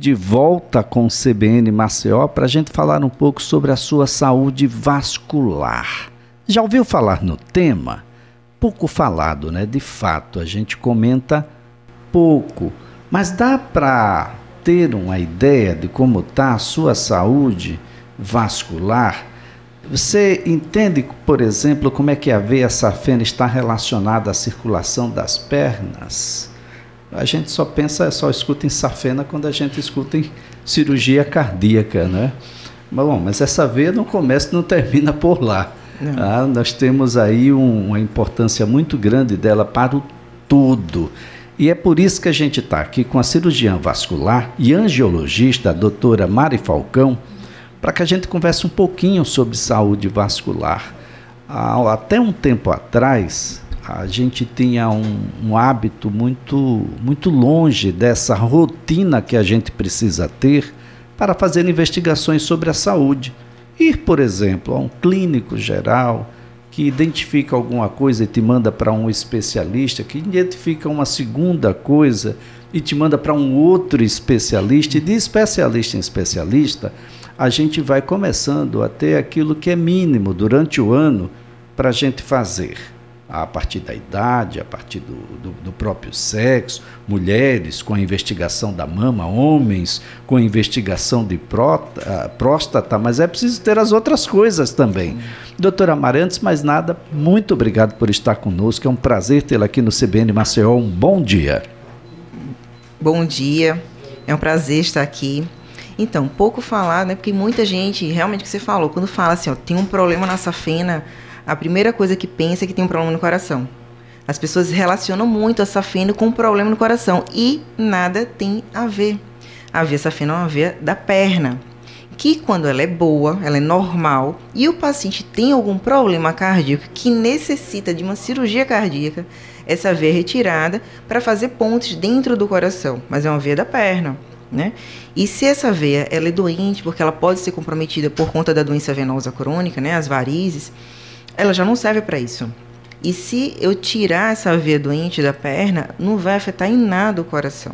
de volta com o CBN Maceió para a gente falar um pouco sobre a sua saúde vascular. Já ouviu falar no tema? Pouco falado, né? De fato, a gente comenta pouco, mas dá para ter uma ideia de como está a sua saúde vascular? Você entende, por exemplo, como é que a veia safena está relacionada à circulação das pernas? A gente só pensa, só escuta em safena quando a gente escuta em cirurgia cardíaca, né? Mas, bom, mas essa veia não começa e não termina por lá. Ah, nós temos aí um, uma importância muito grande dela para o todo. E é por isso que a gente está aqui com a cirurgiã vascular e angiologista, a doutora Mari Falcão, para que a gente converse um pouquinho sobre saúde vascular. Ah, até um tempo atrás, a gente tinha um, um, hábito muito, muito longe dessa rotina que a gente precisa ter para fazer investigações sobre a saúde. Ir, por exemplo, a um clínico geral que identifica alguma coisa e te manda para um especialista, que identifica uma segunda coisa e te manda para um outro especialista, e de especialista em especialista, a gente vai começando a ter aquilo que é mínimo durante o ano para a gente fazer a partir da idade, a partir do, do, do, próprio sexo, mulheres com a investigação da mama, homens com a investigação de próstata, próstata, mas é preciso ter as outras coisas também. Doutora Amarantes, mais nada, muito obrigado por estar conosco, é um prazer tê-la aqui no CBN Maceió, um bom dia. Bom dia, é um prazer estar aqui. Então, pouco falar, né, porque muita gente, realmente que você falou, quando fala assim, ó, tem um problema na safena, a primeira coisa que pensa é que tem um problema no coração. As pessoas relacionam muito a safena com um problema no coração e nada tem a ver. A veia safena é uma veia da perna, que quando ela é boa, ela é normal, e o paciente tem algum problema cardíaco que necessita de uma cirurgia cardíaca, essa veia é retirada para fazer pontes dentro do coração, mas é uma veia da perna. Né? E se essa veia ela é doente, porque ela pode ser comprometida por conta da doença venosa crônica, né, as varizes, ela já não serve para isso. E se eu tirar essa veia doente da perna, não vai afetar em nada o coração.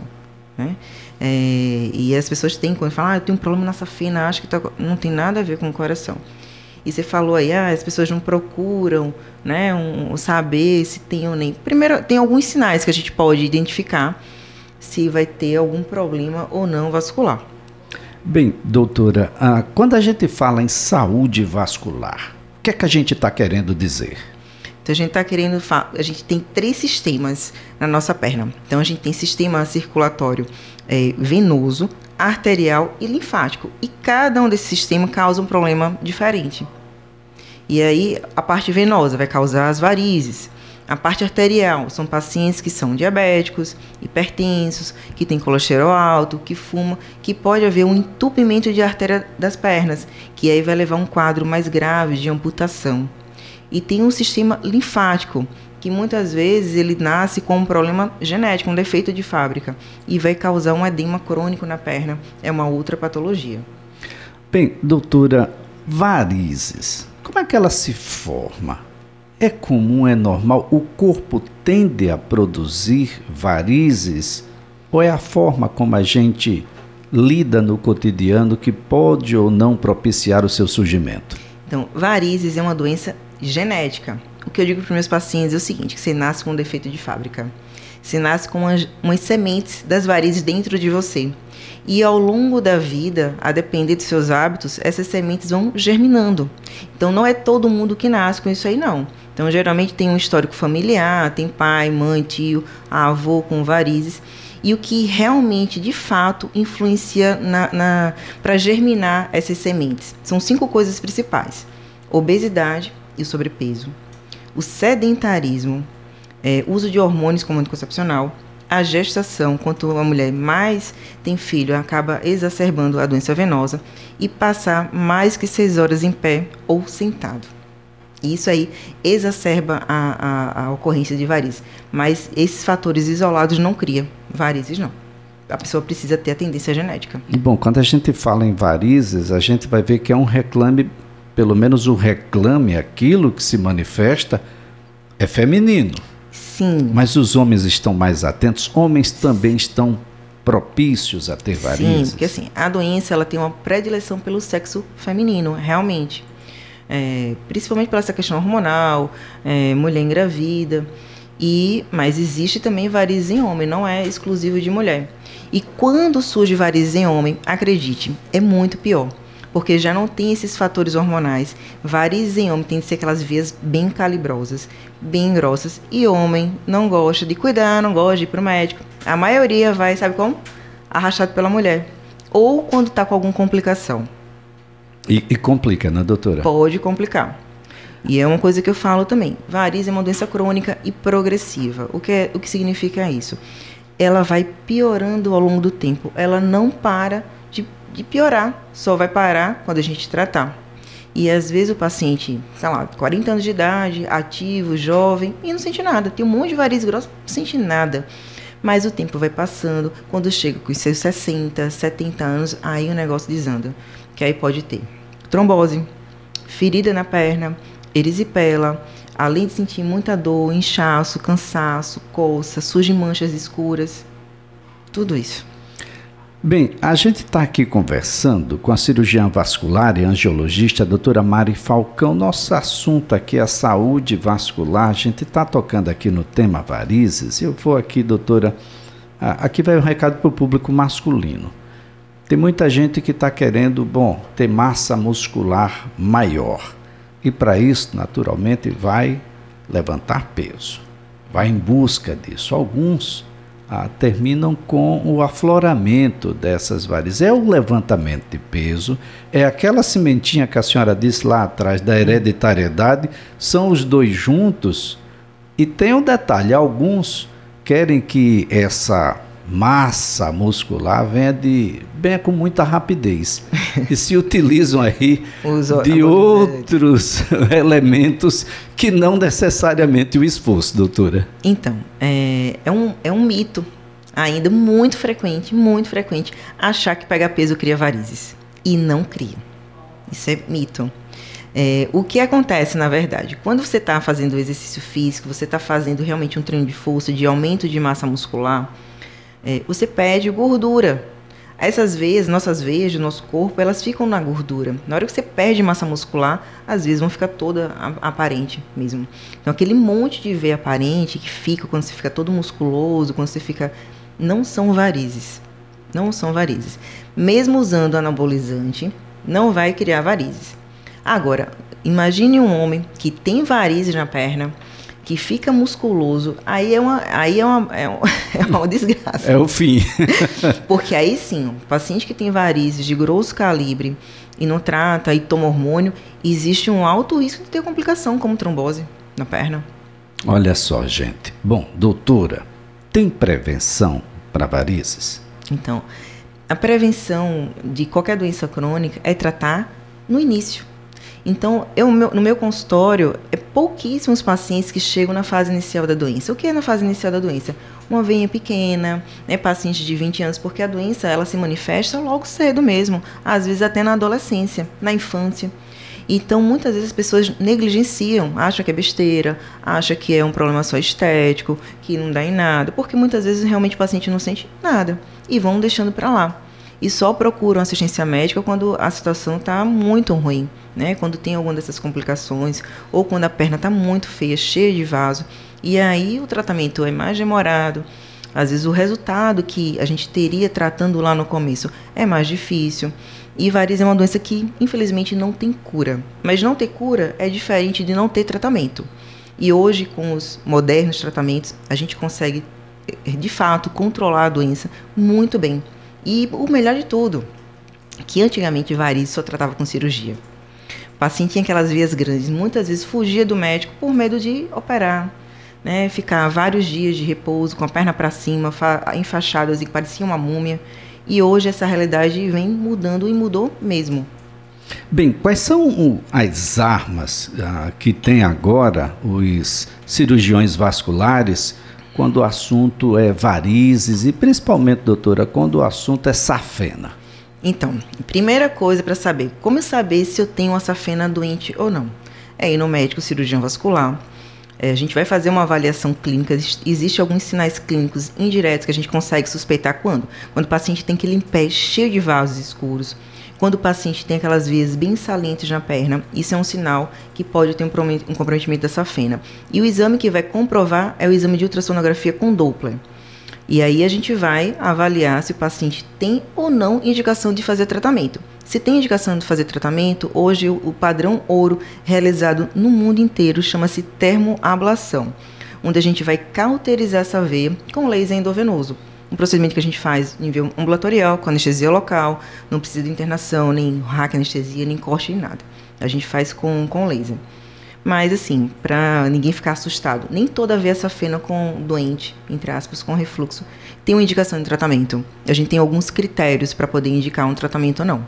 Né? É, e as pessoas têm, quando falam, ah, eu tenho um problema nessa fina, acho que tá... não tem nada a ver com o coração. E você falou aí, ah, as pessoas não procuram né, um, saber se tem ou nem. Primeiro, tem alguns sinais que a gente pode identificar se vai ter algum problema ou não vascular. Bem, doutora, ah, quando a gente fala em saúde vascular, que é que a gente está querendo dizer? Então a gente está querendo, a gente tem três sistemas na nossa perna. Então a gente tem sistema circulatório é, venoso, arterial e linfático. E cada um desses sistemas causa um problema diferente. E aí a parte venosa vai causar as varizes. A parte arterial são pacientes que são diabéticos, hipertensos, que têm colesterol alto, que fumam, que pode haver um entupimento de artéria das pernas, que aí vai levar a um quadro mais grave de amputação. E tem um sistema linfático, que muitas vezes ele nasce com um problema genético, um defeito de fábrica, e vai causar um edema crônico na perna. É uma outra patologia. Bem, doutora, varizes, como é que ela se forma? É comum, é normal? O corpo tende a produzir varizes? Ou é a forma como a gente lida no cotidiano que pode ou não propiciar o seu surgimento? Então, varizes é uma doença genética. O que eu digo para meus pacientes é o seguinte: que você nasce com um defeito de fábrica. Você nasce com umas, umas sementes das varizes dentro de você. E ao longo da vida, a depender dos seus hábitos, essas sementes vão germinando. Então não é todo mundo que nasce com isso aí, não. Então, geralmente tem um histórico familiar, tem pai, mãe, tio, avô com varizes. E o que realmente, de fato, influencia na, na para germinar essas sementes? São cinco coisas principais: obesidade e o sobrepeso, o sedentarismo, é, uso de hormônios como anticoncepcional, a gestação, quanto a mulher mais tem filho, acaba exacerbando a doença venosa e passar mais que seis horas em pé ou sentado. Isso aí exacerba a, a, a ocorrência de varizes. Mas esses fatores isolados não criam varizes, não. A pessoa precisa ter a tendência genética. Bom, quando a gente fala em varizes, a gente vai ver que é um reclame, pelo menos o reclame, aquilo que se manifesta, é feminino. Sim. Mas os homens estão mais atentos, homens também estão propícios a ter varizes? Sim, porque assim, a doença ela tem uma predileção pelo sexo feminino, realmente. É, principalmente pela essa questão hormonal, é, mulher engravida. E, mas existe também varizes em homem, não é exclusivo de mulher. E quando surge varizes em homem, acredite, é muito pior porque já não tem esses fatores hormonais. Varizes em homem tem que ser aquelas vias bem calibrosas, bem grossas. E homem não gosta de cuidar, não gosta de ir para o médico. A maioria vai, sabe como? Arrastado pela mulher. Ou quando está com alguma complicação. E, e complica, né, doutora? Pode complicar. E é uma coisa que eu falo também. Variz é uma doença crônica e progressiva. O que, é, o que significa isso? Ela vai piorando ao longo do tempo. Ela não para de piorar, só vai parar quando a gente tratar. E às vezes o paciente, sei lá, 40 anos de idade, ativo, jovem, e não sente nada. Tem um monte de varizes grossas, não sente nada. Mas o tempo vai passando, quando chega com seus 60, 70 anos, aí o negócio desanda. Que aí pode ter trombose, ferida na perna, erisipela, além de sentir muita dor, inchaço, cansaço, coça, surgem manchas escuras, tudo isso. Bem, a gente está aqui conversando com a cirurgiã vascular e angiologista, a doutora Mari Falcão. Nosso assunto aqui é a saúde vascular. A gente está tocando aqui no tema varizes. Eu vou aqui, doutora. Aqui vai um recado para o público masculino. Tem muita gente que está querendo, bom, ter massa muscular maior. E para isso, naturalmente, vai levantar peso. Vai em busca disso. Alguns ah, terminam com o afloramento dessas varizes. É o levantamento de peso, é aquela sementinha que a senhora disse lá atrás da hereditariedade, são os dois juntos. E tem um detalhe: alguns querem que essa massa muscular venha de venha com muita rapidez e se utilizam aí de outros elementos que não necessariamente o esforço, doutora. Então, é, é, um, é um mito ainda muito frequente, muito frequente, achar que pegar peso cria varizes. E não cria. Isso é mito. É, o que acontece, na verdade, quando você está fazendo exercício físico, você está fazendo realmente um treino de força, de aumento de massa muscular, é, você perde gordura. Essas veias, nossas veias do nosso corpo, elas ficam na gordura. Na hora que você perde massa muscular, às vezes vão ficar toda aparente mesmo. Então, aquele monte de veia aparente que fica quando você fica todo musculoso, quando você fica. Não são varizes. Não são varizes. Mesmo usando anabolizante, não vai criar varizes. Agora, imagine um homem que tem varizes na perna, que fica musculoso, aí é uma, aí é uma, é uma, é uma desgraça. É o fim. Porque aí sim, o paciente que tem varizes de grosso calibre e não trata e toma hormônio, existe um alto risco de ter complicação como trombose na perna. Olha só, gente. Bom, doutora, tem prevenção para varizes? Então, a prevenção de qualquer doença crônica é tratar no início então, eu, no meu consultório, é pouquíssimos pacientes que chegam na fase inicial da doença. O que é na fase inicial da doença? Uma veia pequena, né, paciente de 20 anos, porque a doença ela se manifesta logo cedo mesmo, às vezes até na adolescência, na infância. Então, muitas vezes as pessoas negligenciam, acham que é besteira, acham que é um problema só estético, que não dá em nada, porque muitas vezes realmente o paciente não sente nada e vão deixando para lá e só procuram assistência médica quando a situação está muito ruim, né? Quando tem alguma dessas complicações ou quando a perna está muito feia, cheia de vaso. E aí o tratamento é mais demorado. Às vezes o resultado que a gente teria tratando lá no começo é mais difícil. E varizes é uma doença que, infelizmente, não tem cura. Mas não ter cura é diferente de não ter tratamento. E hoje, com os modernos tratamentos, a gente consegue, de fato, controlar a doença muito bem. E o melhor de tudo, que antigamente varizes só tratava com cirurgia. O paciente tinha aquelas vias grandes, muitas vezes fugia do médico por medo de operar, né? Ficar vários dias de repouso com a perna para cima, enfaixadas e parecia uma múmia. E hoje essa realidade vem mudando e mudou mesmo. Bem, quais são as armas ah, que tem agora os cirurgiões vasculares quando o assunto é varizes e principalmente, doutora, quando o assunto é safena? Então, primeira coisa para saber, como saber se eu tenho uma safena doente ou não? É ir no médico cirurgião vascular, é, a gente vai fazer uma avaliação clínica. Existem alguns sinais clínicos indiretos que a gente consegue suspeitar quando? Quando o paciente tem aquele pé cheio de vasos escuros, quando o paciente tem aquelas veias bem salientes na perna, isso é um sinal que pode ter um comprometimento da safena. E o exame que vai comprovar é o exame de ultrassonografia com Doppler. E aí a gente vai avaliar se o paciente tem ou não indicação de fazer tratamento. Se tem indicação de fazer tratamento, hoje o padrão ouro realizado no mundo inteiro chama-se termoablação, onde a gente vai cauterizar essa veia com laser endovenoso um procedimento que a gente faz em nível ambulatorial, com anestesia local, não precisa de internação, nem hack anestesia, nem corte, nem nada. A gente faz com, com laser. Mas, assim, para ninguém ficar assustado, nem toda veia safena com doente, entre aspas, com refluxo, tem uma indicação de tratamento. A gente tem alguns critérios para poder indicar um tratamento ou não.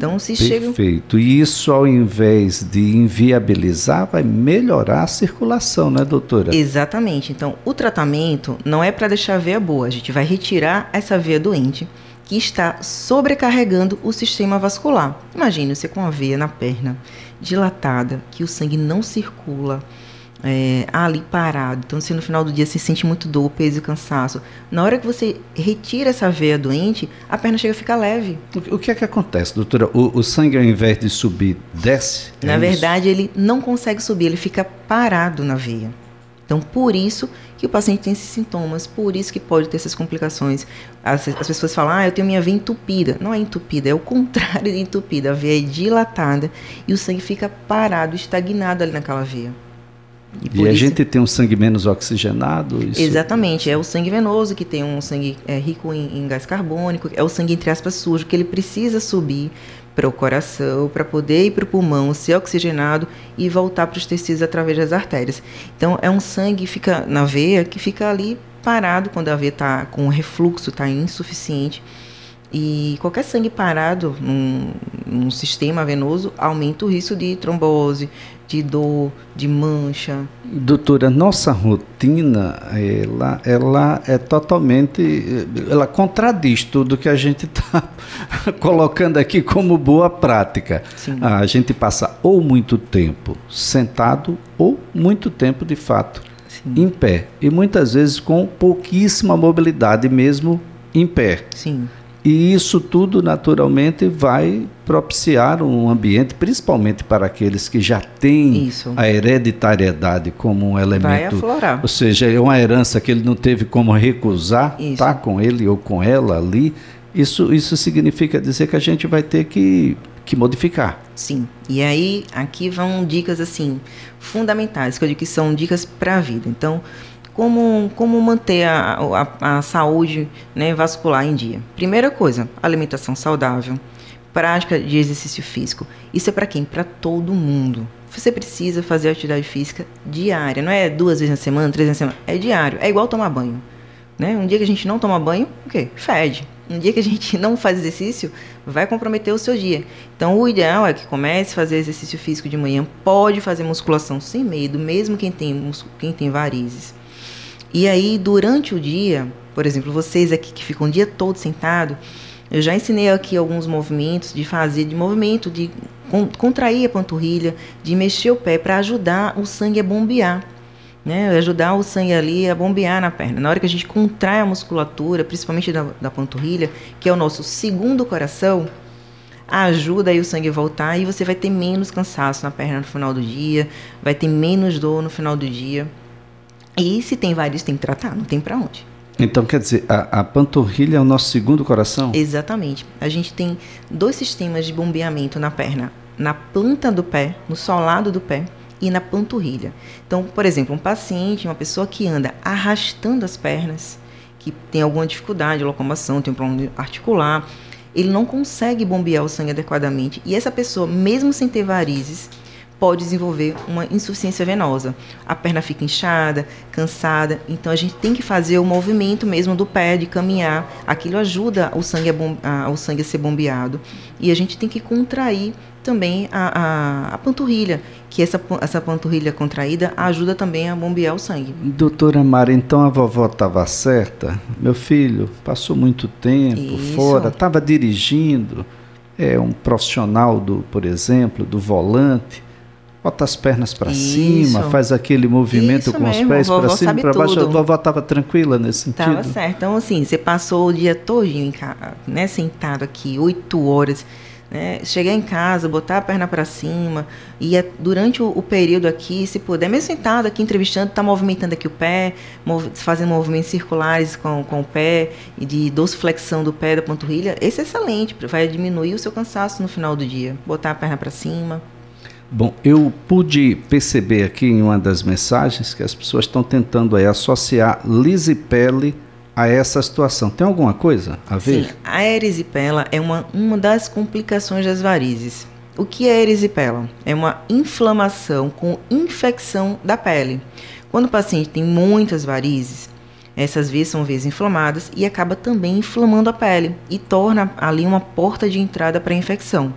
Então, se Perfeito. Perfeito. E isso, ao invés de inviabilizar, vai melhorar a circulação, né, doutora? Exatamente. Então, o tratamento não é para deixar a veia boa. A gente vai retirar essa veia doente que está sobrecarregando o sistema vascular. Imagine você com a veia na perna dilatada, que o sangue não circula é, ali parado. Então, se no final do dia você sente muito dor, peso e cansaço, na hora que você retira essa veia doente, a perna chega a ficar leve. O que é que acontece, doutora? O, o sangue, ao invés de subir, desce? É na verdade, ele não consegue subir, ele fica parado na veia. Então, por isso que o paciente tem esses sintomas, por isso que pode ter essas complicações. As, as pessoas falam, ah, eu tenho minha veia entupida. Não é entupida, é o contrário de entupida. A veia é dilatada e o sangue fica parado, estagnado ali naquela veia. E, e a isso... gente tem um sangue menos oxigenado? Isso... Exatamente, é o sangue venoso que tem um sangue é, rico em, em, gás carbônico, é o sangue, entre aspas, sujo, que ele precisa subir para o coração, para poder ir para o pulmão, ser oxigenado e voltar para os tecidos através das artérias. Então, é um sangue que fica na veia, que fica ali parado quando a veia está com refluxo, está insuficiente. E qualquer sangue parado num, num, sistema venoso aumenta o risco de trombose, de dor, de mancha. Doutora, nossa rotina, ela, ela é totalmente, ela contradiz tudo que a gente está colocando aqui como boa prática. Sim. A gente passa ou muito tempo sentado ou muito tempo, de fato, Sim. em pé. E muitas vezes com pouquíssima mobilidade mesmo em pé. Sim. E isso tudo, naturalmente, vai propiciar um ambiente, principalmente para aqueles que já têm isso. a hereditariedade como um elemento. Vai aflorar. Ou seja, é uma herança que ele não teve como recusar, estar tá com ele ou com ela ali. Isso, isso significa dizer que a gente vai ter que, que modificar. Sim. E aí, aqui vão dicas assim fundamentais, que eu digo que são dicas para a vida. Então, como, como manter a, a, a saúde né, vascular em dia. Primeira coisa, alimentação saudável, prática de exercício físico. Isso é para quem? Para todo mundo. Você precisa fazer atividade física diária, não é duas vezes na semana, três vezes na semana, é diário. É igual tomar banho. Né? Um dia que a gente não toma banho, o quê? Fede. Um dia que a gente não faz exercício, vai comprometer o seu dia. Então, o ideal é que comece a fazer exercício físico de manhã. Pode fazer musculação sem medo, mesmo quem tem, quem tem varizes. E aí, durante o dia, por exemplo, vocês aqui que ficam o dia todo sentado, eu já ensinei aqui alguns movimentos de fazer, de movimento, de contrair a panturrilha, de mexer o pé para ajudar o sangue a bombear. Né, ajudar o sangue ali a bombear na perna. Na hora que a gente contrai a musculatura, principalmente da, da panturrilha, que é o nosso segundo coração, ajuda aí o sangue voltar e você vai ter menos cansaço na perna no final do dia, vai ter menos dor no final do dia. E se tem vários, tem que tratar, não tem para onde. Então, quer dizer, a, a, panturrilha é o nosso segundo coração? Exatamente. A gente tem dois sistemas de bombeamento na perna: na planta do pé, no solado do pé e na panturrilha. Então, por exemplo, um paciente, uma pessoa que anda arrastando as pernas, que tem alguma dificuldade de locomoção, tem um problema articular, ele não consegue bombear o sangue adequadamente. E essa pessoa, mesmo sem ter varizes, pode desenvolver uma insuficiência venosa. A perna fica inchada, cansada, então a gente tem que fazer o movimento mesmo do pé, de caminhar. Aquilo ajuda o sangue a, a o sangue a ser bombeado. E a gente tem que contrair também a, a, a, panturrilha, que essa, essa panturrilha contraída ajuda também a bombear o sangue. Doutora Mara, então a vovó estava certa? Meu filho passou muito tempo Isso. fora, estava dirigindo, é um profissional, do, por exemplo, do volante, bota as pernas para cima, faz aquele movimento Isso com mesmo. os pés para cima e para baixo. A vovó estava tranquila nesse sentido? Estava certo. Então, assim, você passou o dia todinho né, sentado aqui, oito horas. Né? Chegar em casa, botar a perna para cima e durante o, o, período aqui, se puder, mesmo sentado aqui entrevistando, tá movimentando aqui o pé, mov fazendo movimentos circulares com, com o pé e de dorsiflexão do pé da panturrilha, esse é excelente, vai diminuir o seu cansaço no final do dia. Botar a perna para cima. Bom, eu pude perceber aqui em uma das mensagens que as pessoas estão tentando aí associar lisipele a essa situação. Tem alguma coisa a ver? Sim, a erisipela é uma, uma das complicações das varizes. O que é erisipela? É uma inflamação com infecção da pele. Quando o paciente tem muitas varizes, essas veias são veias inflamadas e acaba também inflamando a pele e torna ali uma porta de entrada para a infecção.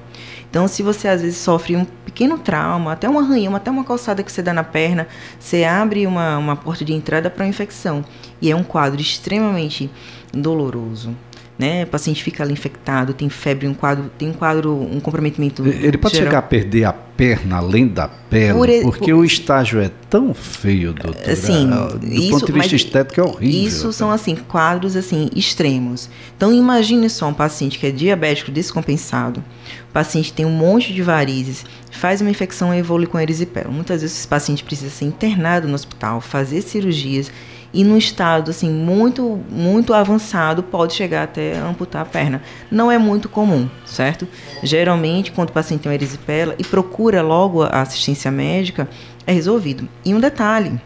Então, se você às vezes sofre um pequeno trauma, até um arranhão, até uma calçada que você dá na perna, você abre uma, uma porta de entrada para a infecção. E é um quadro extremamente doloroso né? O paciente fica ali infectado, tem febre, um quadro, tem um quadro, um comprometimento. Ele pode geral. chegar a perder a perna além da pele, por, porque por, o estágio é tão feio, doutor. Sim, do isso, ponto de vista estético é horrível. Isso são assim quadros assim extremos. Então imagine só um paciente que é diabético descompensado, o paciente tem um monte de varizes, faz uma infecção e evolui com erisipela. Muitas vezes esse paciente precisa ser internado no hospital, fazer cirurgias e num estado assim muito muito avançado pode chegar até amputar a perna. Não é muito comum, certo? Geralmente quando o paciente tem uma erisipela e procura logo a assistência médica é resolvido. E um detalhe,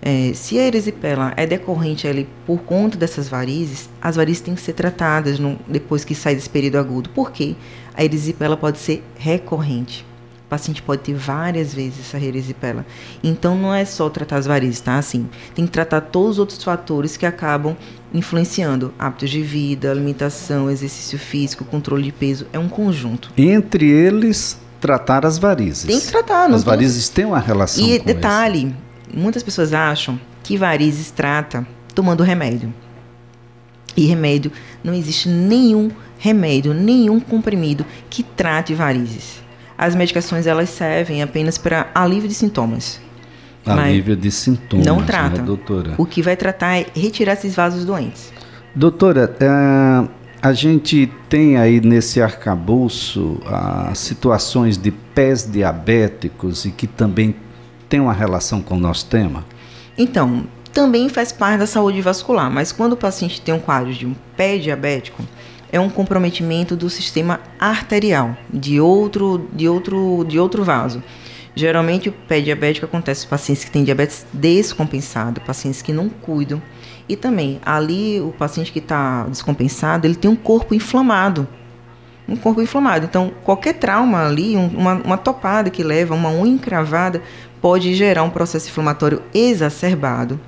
é, se a erisipela é decorrente ali por conta dessas varizes, as varizes têm que ser tratadas no, depois que sai desse período agudo. Por quê? A erisipela pode ser recorrente. O paciente pode ter várias vezes essa erisipela. Então não é só tratar as varizes, tá? Assim, tem que tratar todos os outros fatores que acabam influenciando hábitos de vida, alimentação, exercício físico, controle de peso, é um conjunto. Entre eles, tratar as varizes. Tem que tratar, não As varizes têm uma relação E detalhe, isso. muitas pessoas acham que varizes trata tomando remédio. E remédio, não existe nenhum remédio, nenhum comprimido que trate varizes as medicações elas servem apenas para alívio de sintomas. Alívio de sintomas. Não né, trata. Né, doutora? O que vai tratar é retirar esses vasos doentes. Doutora, uh, a gente tem aí nesse arcabouço uh, situações de pés diabéticos e que também tem uma relação com o nosso tema? Então, também faz parte da saúde vascular, mas quando o paciente tem um quadro de um pé diabético, é um comprometimento do sistema arterial, de outro, de outro, de outro vaso. Geralmente o pé diabético acontece em pacientes que têm diabetes descompensado, pacientes que não cuidam. E também, ali o paciente que está descompensado, ele tem um corpo inflamado. Um corpo inflamado. Então, qualquer trauma ali, uma, uma topada que leva, uma unha encravada, pode gerar um processo inflamatório exacerbado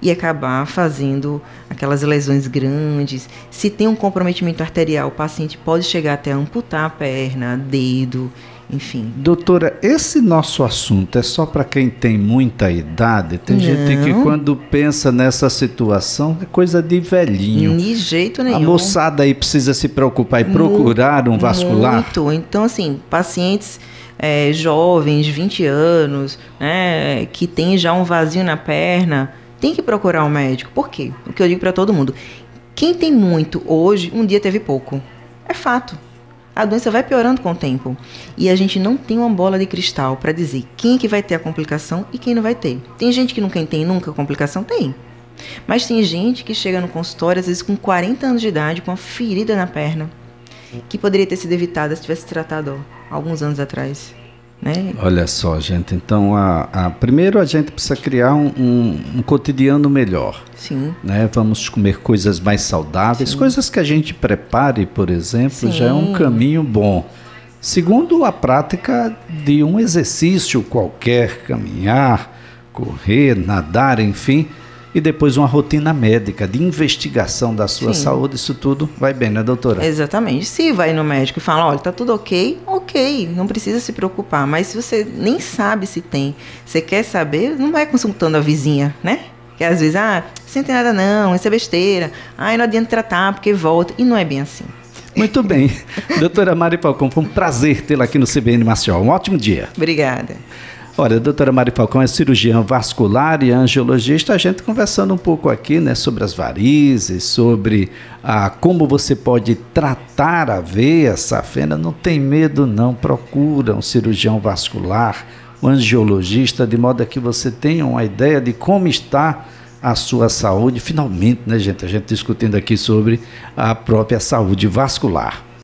e acabar fazendo aquelas lesões grandes. Se tem um comprometimento arterial, o paciente pode chegar até amputar a perna, dedo, enfim. Doutora, esse nosso assunto é só para quem tem muita idade? Tem Não. gente que quando pensa nessa situação é coisa de velhinho. De jeito nenhum. A moçada aí precisa se preocupar e procurar um vascular? Muito. Então, assim, pacientes é, jovens, 20 anos, né, que tem já um vazio na perna, tem que procurar um médico. Por quê? O que eu digo para todo mundo: quem tem muito hoje, um dia teve pouco. É fato. A doença vai piorando com o tempo. E a gente não tem uma bola de cristal para dizer quem que vai ter a complicação e quem não vai ter. Tem gente que não tem nunca complicação? Tem. Mas tem gente que chega no consultório, às vezes com 40 anos de idade, com uma ferida na perna, que poderia ter sido evitada se tivesse tratado alguns anos atrás. Né? Olha só, gente. Então, a, a, primeiro a gente precisa criar um, um, um, cotidiano melhor. Sim. Né? Vamos comer coisas mais saudáveis, Sim. coisas que a gente prepare, por exemplo, Sim. já é um caminho bom. Segundo, a prática de um exercício qualquer, caminhar, correr, nadar, enfim e depois uma rotina médica de investigação da sua Sim. saúde, isso tudo vai bem, né, doutora? Exatamente. Se vai no médico e fala, olha, tá tudo ok, ok, não precisa se preocupar. Mas se você nem sabe se tem, você quer saber, não vai consultando a vizinha, né? Que às vezes, ah, você não tem nada não, isso é besteira. Ah, não adianta tratar porque volta. E não é bem assim. Muito bem. Doutora Mari Falcão, foi um prazer tê-la aqui no CBN Maceió. Um ótimo dia. Obrigada. Olha, a doutora Mari Falcão é cirurgiã vascular e angiologista. A gente conversando um pouco aqui, né, sobre as varizes, sobre ah, como você pode tratar a veia safena. Não tem medo, não. Procura um cirurgião vascular, um angiologista, de modo que você tenha uma ideia de como está a sua saúde. Finalmente, né, gente? A gente discutindo aqui sobre a própria saúde vascular.